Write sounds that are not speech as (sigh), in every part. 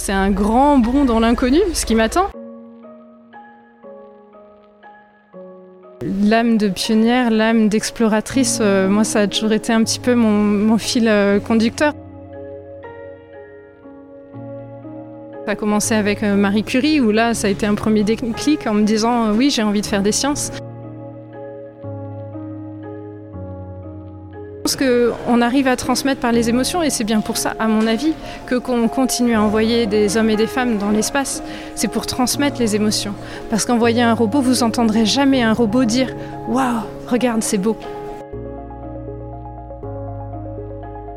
C'est un grand bond dans l'inconnu, ce qui m'attend. L'âme de pionnière, l'âme d'exploratrice, euh, moi ça a toujours été un petit peu mon, fil euh, conducteur. Ça a commencé avec euh, Marie Curie, où là ça a été un premier déclic en me disant oui j'ai envie de faire des sciences. Qu'on arrive à transmettre par les émotions et c'est bien pour ça, à mon avis, que qu'on continue à envoyer des hommes et des femmes dans l'espace. C'est pour transmettre les émotions. Parce qu'envoyer un robot, vous entendrez jamais un robot dire Waouh, regarde, c'est beau.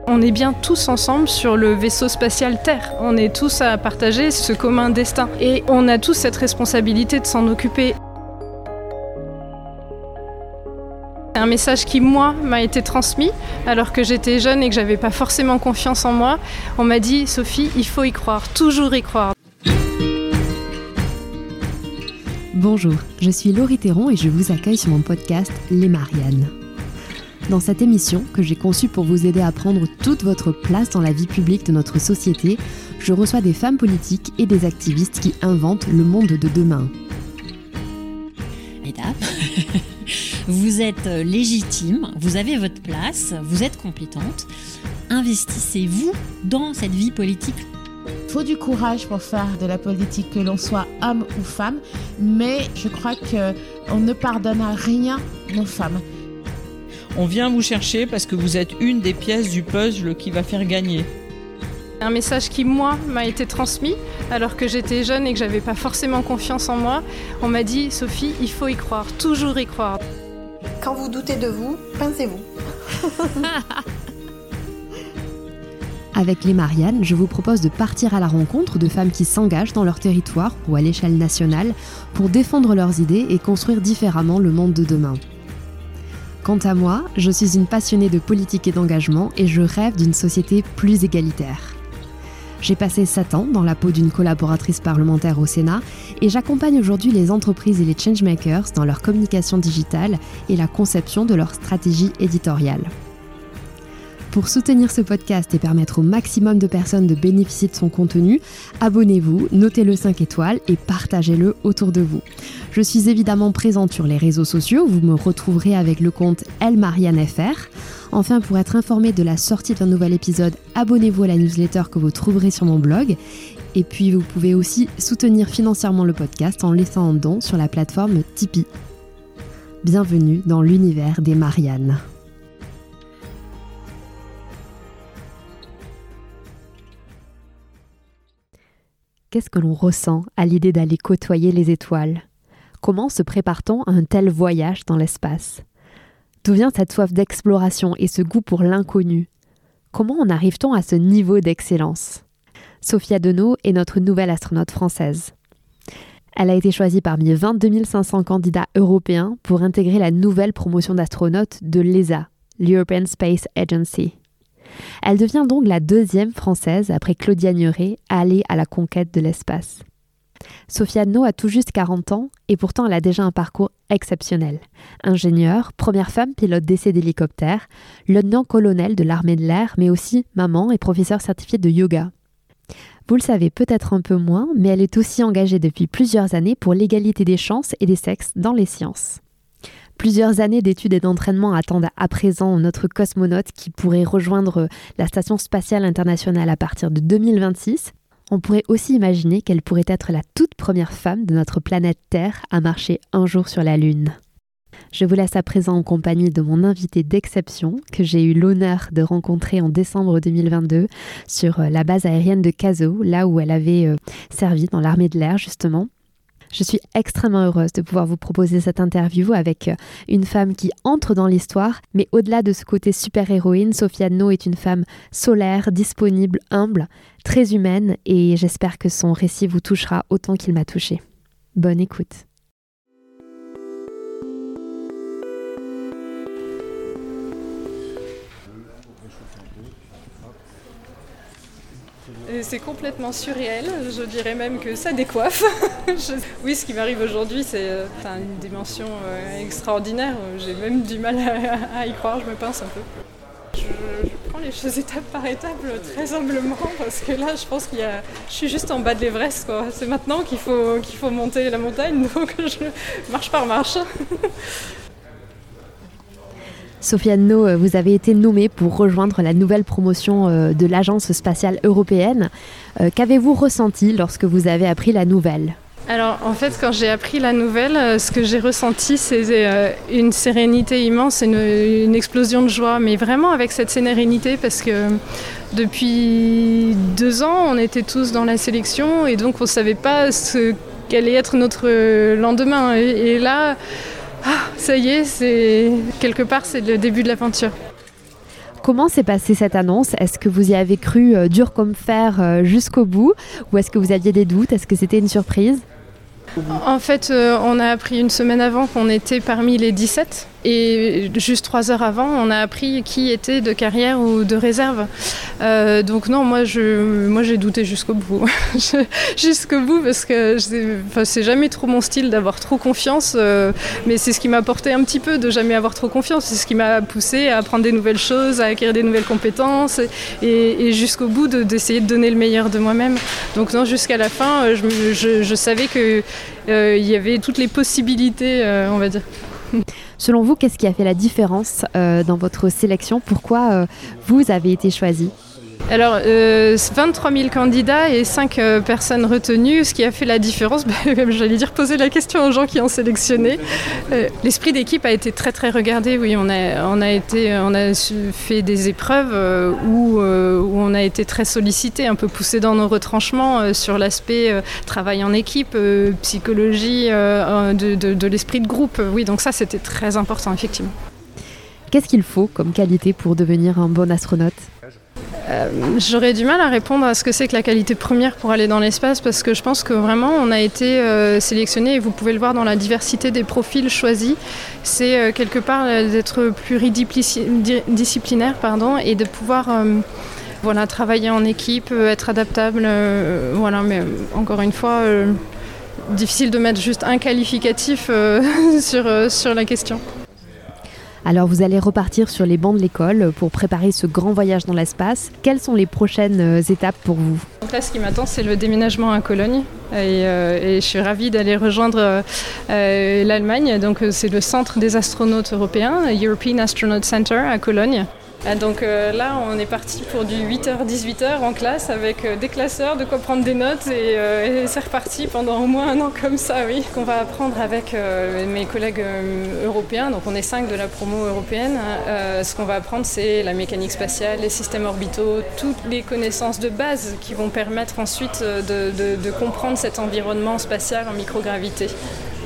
On est bien tous ensemble sur le vaisseau spatial Terre. On est tous à partager ce commun destin. Et on a tous cette responsabilité de s'en occuper. Un message qui, moi, m'a été transmis alors que j'étais jeune et que j'avais pas forcément confiance en moi. On m'a dit, Sophie, il faut y croire, toujours y croire. Bonjour, je suis Laurie Théron et je vous accueille sur mon podcast Les Mariannes. Dans cette émission, que j'ai conçue pour vous aider à prendre toute votre place dans la vie publique de notre société, je reçois des femmes politiques et des activistes qui inventent le monde de demain. Mesdames, (laughs) vous êtes légitime, vous avez votre place, vous êtes compétente. Investissez-vous dans cette vie politique. Il faut du courage pour faire de la politique, que l'on soit homme ou femme, mais je crois qu'on ne pardonne à rien nos femmes. On vient vous chercher parce que vous êtes une des pièces du puzzle qui va faire gagner. Un message qui, moi, m'a été transmis alors que j'étais jeune et que j'avais pas forcément confiance en moi. On m'a dit, Sophie, il faut y croire, toujours y croire. Quand vous doutez de vous, pincez-vous. (laughs) Avec les Mariannes, je vous propose de partir à la rencontre de femmes qui s'engagent dans leur territoire ou à l'échelle nationale pour défendre leurs idées et construire différemment le monde de demain. Quant à moi, je suis une passionnée de politique et d'engagement et je rêve d'une société plus égalitaire. J'ai passé 7 ans dans la peau d'une collaboratrice parlementaire au Sénat et j'accompagne aujourd'hui les entreprises et les changemakers dans leur communication digitale et la conception de leur stratégie éditoriale. Pour soutenir ce podcast et permettre au maximum de personnes de bénéficier de son contenu, abonnez-vous, notez-le 5 étoiles et partagez-le autour de vous. Je suis évidemment présente sur les réseaux sociaux, vous me retrouverez avec le compte elmariannefr. Enfin, pour être informé de la sortie d'un nouvel épisode, abonnez-vous à la newsletter que vous trouverez sur mon blog. Et puis, vous pouvez aussi soutenir financièrement le podcast en laissant un don sur la plateforme Tipeee. Bienvenue dans l'univers des Mariannes. Qu'est-ce que l'on ressent à l'idée d'aller côtoyer les étoiles? Comment se prépare-t-on à un tel voyage dans l'espace? D'où vient cette soif d'exploration et ce goût pour l'inconnu? Comment en arrive-t-on à ce niveau d'excellence? Sophia Deneau est notre nouvelle astronaute française. Elle a été choisie parmi 22 500 candidats européens pour intégrer la nouvelle promotion d'astronautes de l'ESA, l'European Space Agency. Elle devient donc la deuxième française, après Claudia Nuret, à aller à la conquête de l'espace. Sophia No a tout juste 40 ans et pourtant elle a déjà un parcours exceptionnel. Ingénieure, première femme pilote d'essai d'hélicoptère, lieutenant-colonel de l'armée de l'air, mais aussi maman et professeure certifiée de yoga. Vous le savez peut-être un peu moins, mais elle est aussi engagée depuis plusieurs années pour l'égalité des chances et des sexes dans les sciences. Plusieurs années d'études et d'entraînement attendent à présent notre cosmonaute qui pourrait rejoindre la Station spatiale internationale à partir de 2026. On pourrait aussi imaginer qu'elle pourrait être la toute première femme de notre planète Terre à marcher un jour sur la Lune. Je vous laisse à présent en compagnie de mon invité d'exception que j'ai eu l'honneur de rencontrer en décembre 2022 sur la base aérienne de Cazo, là où elle avait servi dans l'armée de l'air justement. Je suis extrêmement heureuse de pouvoir vous proposer cette interview avec une femme qui entre dans l'histoire, mais au-delà de ce côté super-héroïne, Sophia No est une femme solaire, disponible, humble, très humaine, et j'espère que son récit vous touchera autant qu'il m'a touchée. Bonne écoute. C'est complètement surréel, je dirais même que ça décoiffe. (laughs) Oui, ce qui m'arrive aujourd'hui, c'est euh, une dimension euh, extraordinaire. J'ai même du mal à, y croire, je me pince un peu. Je, prends les choses étape par étape, très humblement, parce que là, je pense qu'il y a... je suis juste en bas de l'Everest. C'est maintenant qu'il faut, qu'il faut monter la montagne, (laughs) donc je marche par marche. (laughs) Sofiane No, euh, vous avez été nommée pour rejoindre la nouvelle promotion euh, de l'Agence spatiale européenne. Euh, qu'avez-vous ressenti lorsque vous avez appris la nouvelle? Alors en fait quand j'ai appris la nouvelle, ce que j'ai ressenti c'est une sérénité immense, une, une, explosion de joie, mais vraiment avec cette sérénité parce que depuis deux ans on était tous dans la sélection et donc on ne savait pas ce qu'allait être notre lendemain. et là ah, ça y est, c'est quelque part c'est le début de l'aventure. Comment s'est passée cette annonce? Est-ce que vous y avez cru euh, dur comme fer euh, jusqu'au bout? Ou est-ce que vous aviez des doutes? Est-ce que c'était une surprise? En fait, euh, on a appris une semaine avant qu'on était parmi les 17. Et juste trois heures avant, on a appris qui était de carrière ou de réserve. Euh, donc non, moi moi j'ai douté jusqu'au bout, (laughs) jusqu'au bout parce que c'est jamais trop mon style d'avoir trop confiance, euh, mais c'est ce qui m'a apporté un petit peu de jamais avoir trop confiance. C'est ce qui m'a poussé à apprendre des nouvelles choses, à acquérir des nouvelles compétences et, jusqu'au bout d'essayer de, donner le meilleur de moi-même. Donc non, jusqu'à la fin, je, savais que euh, y avait toutes les possibilités, on va dire. (laughs) Selon vous, qu'est-ce qui a fait la différence euh, dans votre sélection? Pourquoi euh, vous avez été choisi? Alors, 23 euh, 000 candidats et 5 euh, personnes retenues, ce qui a fait la différence, (laughs) bah, j'allais dire poser la question aux gens qui ont sélectionné. Euh, l'esprit d'équipe a été très très regardé, oui, on a, on a, été, on a fait des épreuves où, où, on a été très sollicité, un peu poussé dans nos retranchements sur l'aspect travail en équipe, psychologie de, de, de l'esprit de groupe. Oui, donc ça c'était très important, effectivement. Qu'est-ce qu'il faut comme qualité pour devenir un bon astronaute? Euh, j'aurais du mal à répondre à ce que c'est que la qualité première pour aller dans l'espace parce que je pense que vraiment on a été euh, sélectionné et vous pouvez le voir dans la diversité des profils choisis. C'est euh, quelque part d'être pluridisciplinaire pardon, et de pouvoir voilà, travailler en équipe, être adaptable. voilà, mais encore une fois, difficile de mettre juste un qualificatif (laughs) sur, sur la question. Alors vous allez repartir sur les bancs de l'école pour préparer ce grand voyage dans l'espace. Quelles sont les prochaines euh, étapes pour vous? Donc là, ce qui m'attend, c'est le déménagement à Cologne. Et, euh, je suis ravie d'aller rejoindre euh, l'Allemagne. Donc c'est le centre des astronautes européens, European Astronaut Center à Cologne. Ah, donc euh, là, on est parti pour du 8h-18h en classe avec euh, des classeurs, de quoi prendre des notes euh, et, c'est reparti pendant au moins un an comme ça, oui. Qu'on va apprendre avec mes collègues européens, donc on est cinq de la promo européenne. ce qu'on va apprendre, c'est la mécanique spatiale, les systèmes orbitaux, toutes les connaissances de base qui vont permettre ensuite de comprendre cet environnement spatial en microgravité.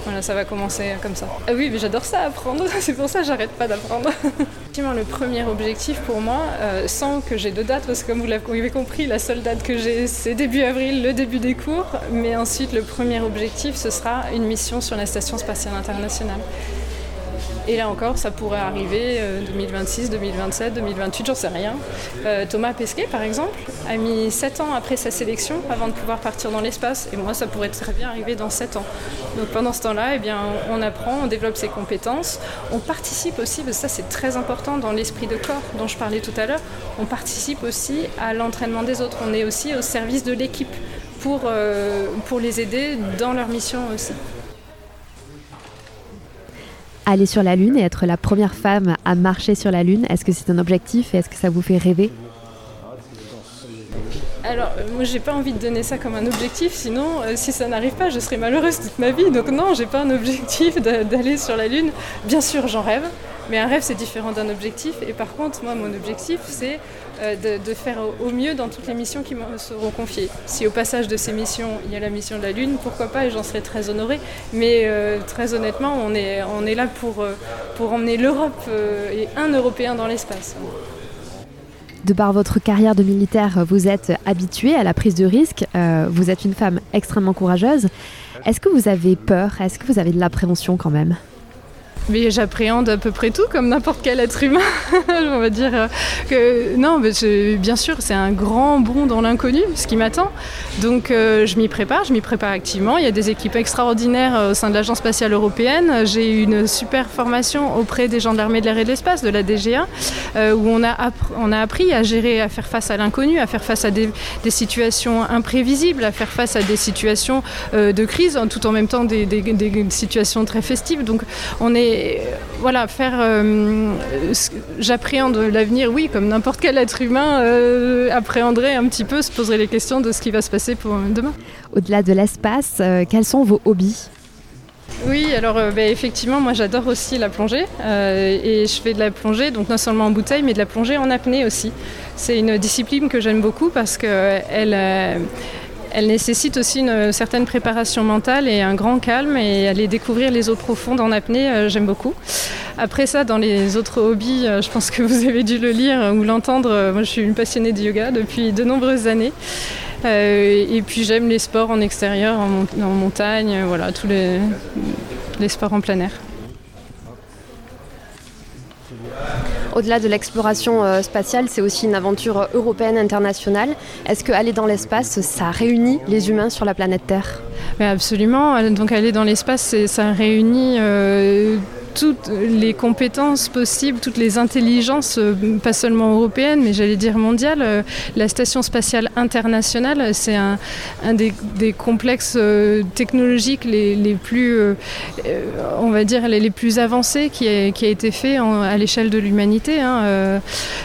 Voilà, ça va commencer comme ça. Ah oui, mais j'adore ça apprendre, (laughs) c'est pour ça que j'arrête pas d'apprendre. (laughs) Effectivement, le premier objectif pour moi, euh, sans que j'ai de date, parce que comme vous l'avez compris, la seule date que j'ai, c'est début avril, le début des cours. Mais ensuite, le premier objectif, ce sera une mission sur la Station spatiale internationale. Et là encore, ça pourrait arriver 2026, 2027, 2028, j'en sais rien. Euh, Thomas Pesquet, par exemple, a mis 7 ans après sa sélection avant de pouvoir partir dans l'espace. Et moi, ça pourrait très bien arriver dans 7 ans. Donc pendant ce temps-là, eh bien, on apprend, on développe ses compétences. On participe aussi, parce que ça c'est très important dans l'esprit de corps dont je parlais tout à l'heure, on participe aussi à l'entraînement des autres. On est aussi au service de l'équipe pour, euh, pour les aider dans leur mission aussi aller sur la Lune et être la première femme à marcher sur la Lune, est-ce que c'est un objectif et est-ce que ça vous fait rêver alors, euh, moi, j'ai pas envie de donner ça comme un objectif, sinon, euh, si ça n'arrive pas, je serai malheureuse toute ma vie. Donc, non, j'ai pas un objectif d'aller sur la Lune. Bien sûr, j'en rêve, mais un rêve, c'est différent d'un objectif. Et par contre, moi, mon objectif, c'est euh, de, faire au mieux dans toutes les missions qui me seront confiées. Si au passage de ces missions, il y a la mission de la Lune, pourquoi pas, et j'en serai très honorée. Mais euh, très honnêtement, on est, on est là pour, euh, pour emmener l'Europe et un Européen dans l'espace. De par votre carrière de militaire, vous êtes habituée à la prise de risque. vous êtes une femme extrêmement courageuse. Est-ce que vous avez peur? Est-ce que vous avez de l'appréhension quand même? Mais j'appréhende à peu près tout comme n'importe quel être humain. (laughs) On va dire euh, que non, bien sûr, c'est un grand bond dans l'inconnu, ce qui m'attend. Donc euh, je m'y prépare, je m'y prépare activement. Il y a des équipes extraordinaires euh, au sein de l'Agence spatiale européenne. J'ai eu une super formation auprès des gens de l'armée de l'air et de l'espace, de la DGA, où on a, on a appris à gérer, à faire face à l'inconnu, à faire face à des, situations imprévisibles, à faire face à des situations de crise, tout en même temps des, des situations très festives. Donc on est voilà, faire. Euh, j'appréhende l'avenir, oui, comme n'importe quel être humain euh, appréhenderait un petit peu, se poserait les questions de ce qui va se passer pour demain. Au-delà de l'espace, euh, quels sont vos hobbies? Oui, alors ben, effectivement, moi j'adore aussi la plongée et je fais de la plongée, donc non seulement en bouteille, mais de la plongée en apnée aussi. C'est une discipline que j'aime beaucoup parce qu'elle elle nécessite aussi une certaine préparation mentale et un grand calme et aller découvrir les eaux profondes en apnée, euh, j'aime beaucoup. Après ça, dans les autres hobbies, euh, je pense que vous avez dû le lire ou l'entendre, euh, moi je suis une passionnée de yoga depuis de nombreuses années. et puis j'aime les sports en extérieur, en, montagne, voilà, tous les sports en plein air. Au-delà de l'exploration euh, spatiale, c'est aussi une aventure européenne internationale. Est-ce que aller dans l'espace, ça réunit les humains sur la planète Terre? Absolument. Donc aller dans l'espace, ça réunit euh, toutes les compétences possibles, toutes les intelligences, euh, pas seulement européennes, mais j'allais dire mondiales. Euh, la Station spatiale internationale, c'est un, des, complexes euh, technologiques les, plus, on va dire, les, plus avancés qui a, été fait à l'échelle de l'humanité. Hein,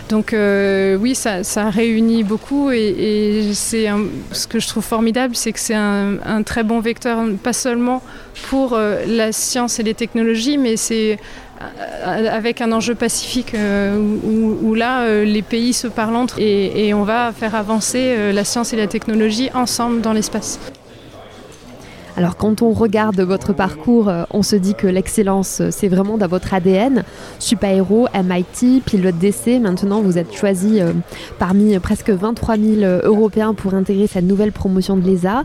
donc oui, ça, réunit beaucoup et, c'est ce que je trouve formidable, c'est que c'est un, très bon vecteur, pas seulement pour la science et les technologies, mais c'est euh, avec un enjeu pacifique euh, où, là euh, les pays se parlent entre et, et on va faire avancer la science et la technologie ensemble dans l'espace. Alors quand on regarde votre parcours, on se dit que l'excellence, c'est vraiment dans votre ADN. Super-héros, MIT, pilote d'essai, maintenant vous êtes choisi parmi presque 23 000 Européens pour intégrer cette nouvelle promotion de l'ESA.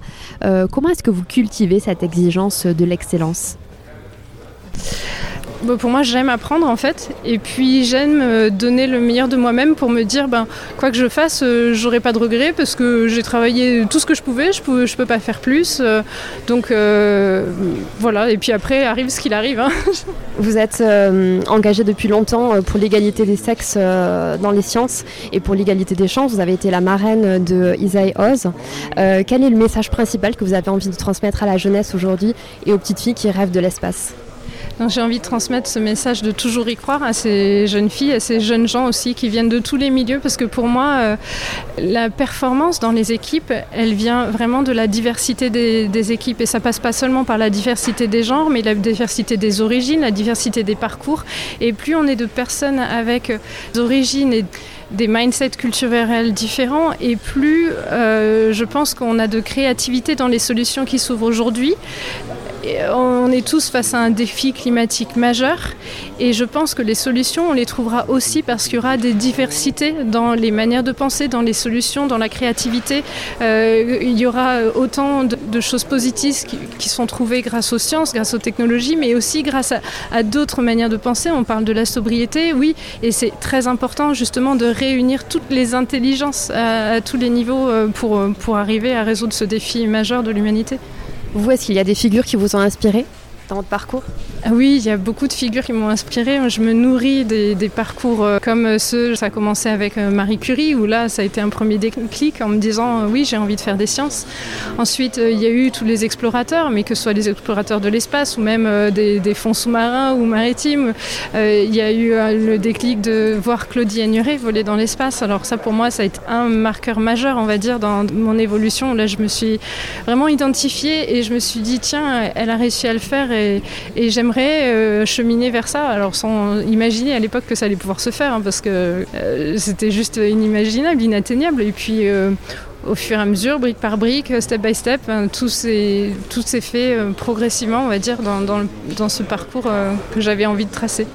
comment est-ce que vous cultivez cette exigence de l'excellence? Bah, pour moi, j'aime apprendre en fait. Et puis, j'aime euh, donner le meilleur de moi-même pour me dire, ben, quoi que je fasse, euh, j'aurai pas de regrets parce que j'ai travaillé tout ce que je pouvais. Je peux, je peux pas faire plus. Euh, donc, voilà. Et puis après, arrive ce qu'il arrive. Hein. (laughs) Vous êtes engagé depuis longtemps pour l'égalité des sexes dans les sciences et pour l'égalité des chances. Vous avez été la marraine de Isaïe Oz. quel est le message principal que vous avez envie de transmettre à la jeunesse aujourd'hui et aux petites filles qui rêvent de l'espace? J'ai envie de transmettre ce message de toujours y croire à ces jeunes filles, à ces jeunes gens aussi qui viennent de tous les milieux, parce que pour moi, euh, la performance dans les équipes, elle vient vraiment de la diversité des, équipes. Et ça passe pas seulement par la diversité des genres, mais la diversité des origines, la diversité des parcours. Et plus on est de personnes avec des origines et des mindsets culturels différents et plus euh, je pense qu'on a de créativité dans les solutions qui s'ouvrent aujourd'hui on est tous face à un défi climatique majeur et je pense que les solutions, on les trouvera aussi parce qu'il y aura des diversités dans les manières de penser, dans les solutions, dans la créativité. Euh, il y aura autant de, choses positives qui, sont trouvées grâce aux sciences, grâce aux technologies, mais aussi grâce à, d'autres manières de penser. On parle de la sobriété, oui, et c'est très important justement de réunir toutes les intelligences à, tous les niveaux euh, pour, pour arriver à résoudre ce défi majeur de l'humanité. Vous, est-ce qu'il y a des figures qui vous ont inspiré dans votre parcours? Oui, il y a beaucoup de figures qui m'ont inspiré. Je me nourris des, parcours euh, comme ceux, ça a commencé avec euh, Marie Curie, où là, ça a été un premier déclic en me disant euh, oui, j'ai envie de faire des sciences. Ensuite, il y a eu tous les explorateurs, mais que ce soit les explorateurs de l'espace ou même des, fonds sous-marins ou maritimes. Il y a eu le déclic de voir Claudie Agnuret voler dans l'espace. Alors ça, pour moi, ça a été un marqueur majeur, on va dire, dans mon évolution. Là, je me suis vraiment identifiée et je me suis dit, tiens, elle a réussi à le faire et, et j'aimerais euh, cheminer vers ça, alors sans imaginer à l'époque que ça allait pouvoir se faire, hein, parce que euh, c'était juste inimaginable, inatteignable. Et puis euh, au fur et à mesure, brique par brique, step by step, hein, tout s'est fait progressivement, on va dire, dans, dans, ce parcours que j'avais envie de tracer.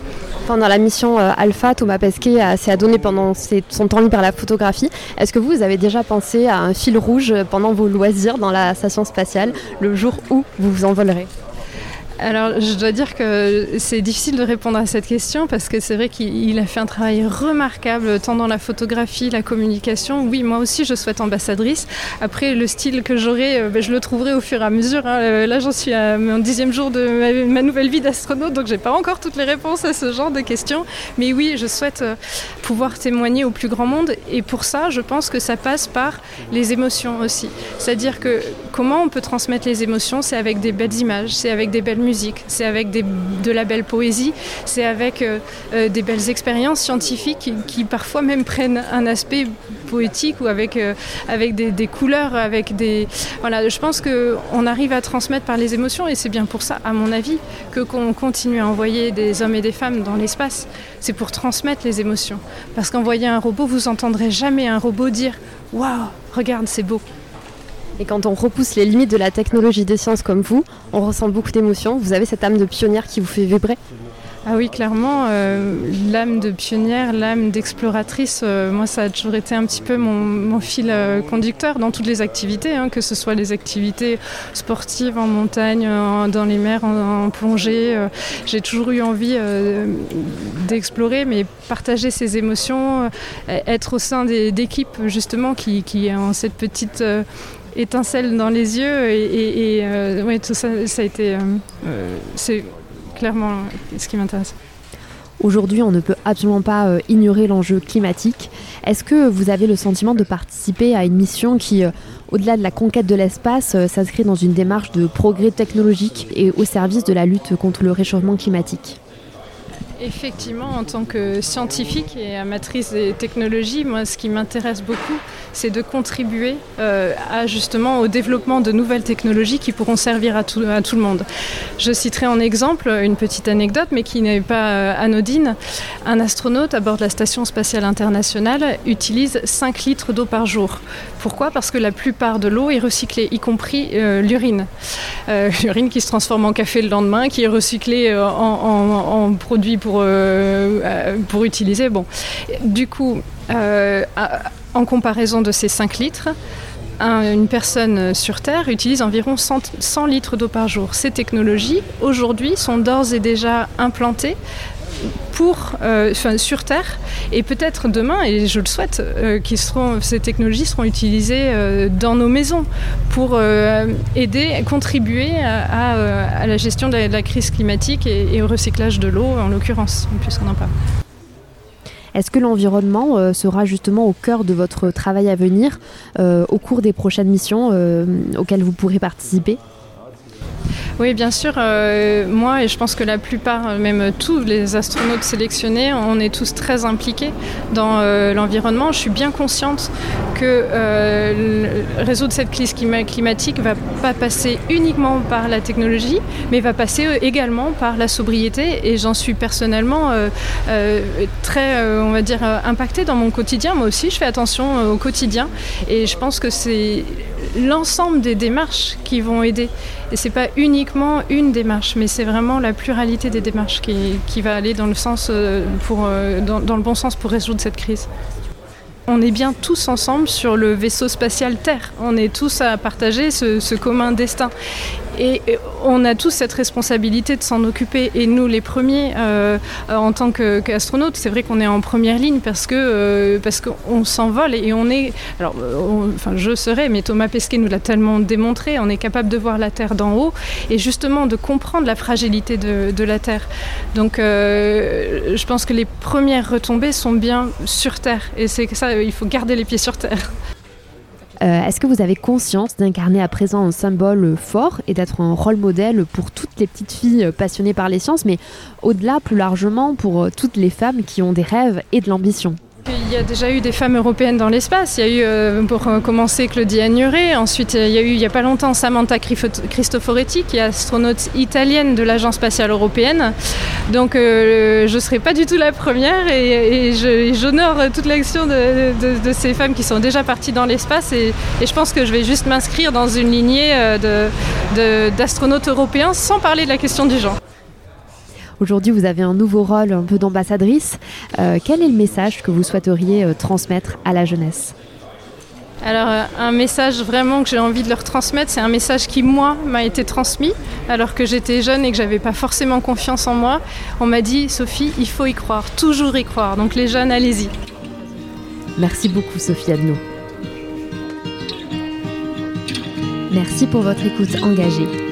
Pendant la mission Alpha, Thomas Pesquet s'est adonné pendant son temps libre à la photographie. Est-ce que vous avez déjà pensé à un fil rouge pendant vos loisirs dans la station spatiale, le jour où vous vous envolerez? Alors, je dois dire que c'est difficile de répondre à cette question parce que c'est vrai qu'il a fait un travail remarquable tant dans la photographie, la communication. Oui, moi aussi, je souhaite ambassadrice. Après, le style que j'aurai, euh, ben, je le trouverai au fur et à mesure. Hein. Euh, là, j'en suis à mon dixième jour de ma, nouvelle vie d'astronaute, donc j'ai pas encore toutes les réponses à ce genre de questions. Mais oui, je souhaite euh, pouvoir témoigner au plus grand monde. Et pour ça, je pense que ça passe par les émotions aussi. C'est-à-dire que comment on peut transmettre les émotions, c'est avec des belles images, c'est avec des belles musiques c'est avec de la belle poésie, c'est avec euh, euh, des belles expériences scientifiques qui, parfois même prennent un aspect poétique ou avec, euh, avec des, couleurs, avec des... Voilà, je pense qu'on arrive à transmettre par les émotions et c'est bien pour ça, à mon avis, que qu'on continue à envoyer des hommes et des femmes dans l'espace. C'est pour transmettre les émotions. Parce qu'envoyer un robot, vous entendrez jamais un robot dire « Waouh, regarde, c'est beau ». Et quand on repousse les limites de la technologie des sciences comme vous, on ressent beaucoup d'émotions. Vous avez cette âme de pionnière qui vous fait vibrer ah oui, clairement, euh, l'âme de pionnière, l'âme d'exploratrice, euh, moi ça a toujours été un petit peu mon, fil euh, conducteur dans toutes les activités, hein, que ce soit les activités sportives en montagne, dans les mers, en, plongée. J'ai toujours eu envie d'explorer, mais partager ses émotions, être au sein d'équipes justement qui, qui ont cette petite étincelle dans les yeux et, et, tout ça, ça a été, c'est clairement ce qui m'intéresse. Aujourd'hui, on ne peut absolument pas euh, ignorer l'enjeu climatique. Est-ce que vous avez le sentiment de participer à une mission qui, euh, au-delà de la conquête de l'espace, euh, s'inscrit dans une démarche de progrès technologique et au service de la lutte contre le réchauffement climatique? Effectivement, en tant que scientifique et amatrice des technologies, moi, ce qui m'intéresse beaucoup, c'est de contribuer euh, à justement au développement de nouvelles technologies qui pourront servir à tout, le monde. Je citerai en exemple une petite anecdote, mais qui n'est pas euh, anodine. Un astronaute à bord de la Station spatiale internationale utilise 5 litres d'eau par jour. Pourquoi? Parce que la plupart de l'eau est recyclée, y compris euh, l'urine. (laughs) l'urine qui se transforme en café le lendemain, qui est recyclée en, en produit pour euh, euh, pour, utiliser. Bon. Du coup, euh, en comparaison de ces 5 litres, une personne sur Terre utilise environ 100, litres d'eau par jour. Ces technologies, aujourd'hui, sont d'ores et déjà implantées pour, euh, sur Terre et peut-être demain, et je le souhaite, euh, ces technologies seront utilisées euh, dans nos maisons pour aider, contribuer à, la gestion de la, crise climatique et, au recyclage de l'eau, en l'occurrence, puisqu'on en parle. Est-ce que l'environnement sera justement au cœur de votre travail à venir au cours des prochaines missions auxquelles vous pourrez participer? Oui, bien sûr. Euh, moi, et je pense que la plupart, même tous les astronautes sélectionnés, on est tous très impliqués dans euh, l'environnement. Je suis bien consciente que euh, résoudre cette crise climatique va pas passer uniquement par la technologie, mais va passer également par la sobriété. Et j'en suis personnellement très, on va dire, impactée dans mon quotidien. Moi aussi, je fais attention au quotidien. Et je pense que c'est l'ensemble des démarches qui vont aider. Et c'est pas uniquement une démarche, mais c'est vraiment la pluralité des démarches qui, va aller dans le, sens euh, euh, dans le bon sens pour résoudre cette crise. On est bien tous ensemble sur le vaisseau spatial Terre. On est tous à partager ce, commun destin. Et on a tous cette responsabilité de s'en occuper. Et nous, les premiers, euh, en tant qu'astronautes, c'est vrai qu'on est en première ligne parce que euh, parce qu'on s'envole et on est. Alors, enfin, je serais, mais Thomas Pesquet nous l'a tellement démontré. On est capable de voir la Terre d'en haut et justement de comprendre la fragilité de, la Terre. Donc, euh, je pense que les premières retombées sont bien sur Terre. Et c'est ça il faut garder les pieds sur terre. Euh, est-ce que vous avez conscience d'incarner à présent un symbole fort et d'être un rôle modèle pour toutes les petites filles passionnées par les sciences, mais au-delà, plus largement, pour toutes les femmes qui ont des rêves et de l'ambition? Il y a déjà eu des femmes européennes dans l'espace. Il y a eu, euh, pour commencer, Claudia Agnuret. Ensuite, il y a eu, il n'y a pas longtemps, Samantha Cristoforetti, qui est astronaute italienne de l'Agence spatiale européenne. Donc, euh, je ne serai pas du tout la première et, j'honore toute l'action de, ces femmes qui sont déjà parties dans l'espace. Et, je pense que je vais juste m'inscrire dans une lignée euh, d'astronautes européens sans parler de la question du genre. Aujourd'hui, vous avez un nouveau rôle un peu d'ambassadrice. Euh, quel est le message que vous souhaiteriez euh, transmettre à la jeunesse? Alors euh, un message vraiment que j'ai envie de leur transmettre, c'est un message qui moi m'a été transmis alors que j'étais jeune et que j'avais pas forcément confiance en moi. On m'a dit Sophie, il faut y croire, toujours y croire. Donc les jeunes, allez-y. Merci beaucoup Sophie Adno. Merci pour votre écoute engagée.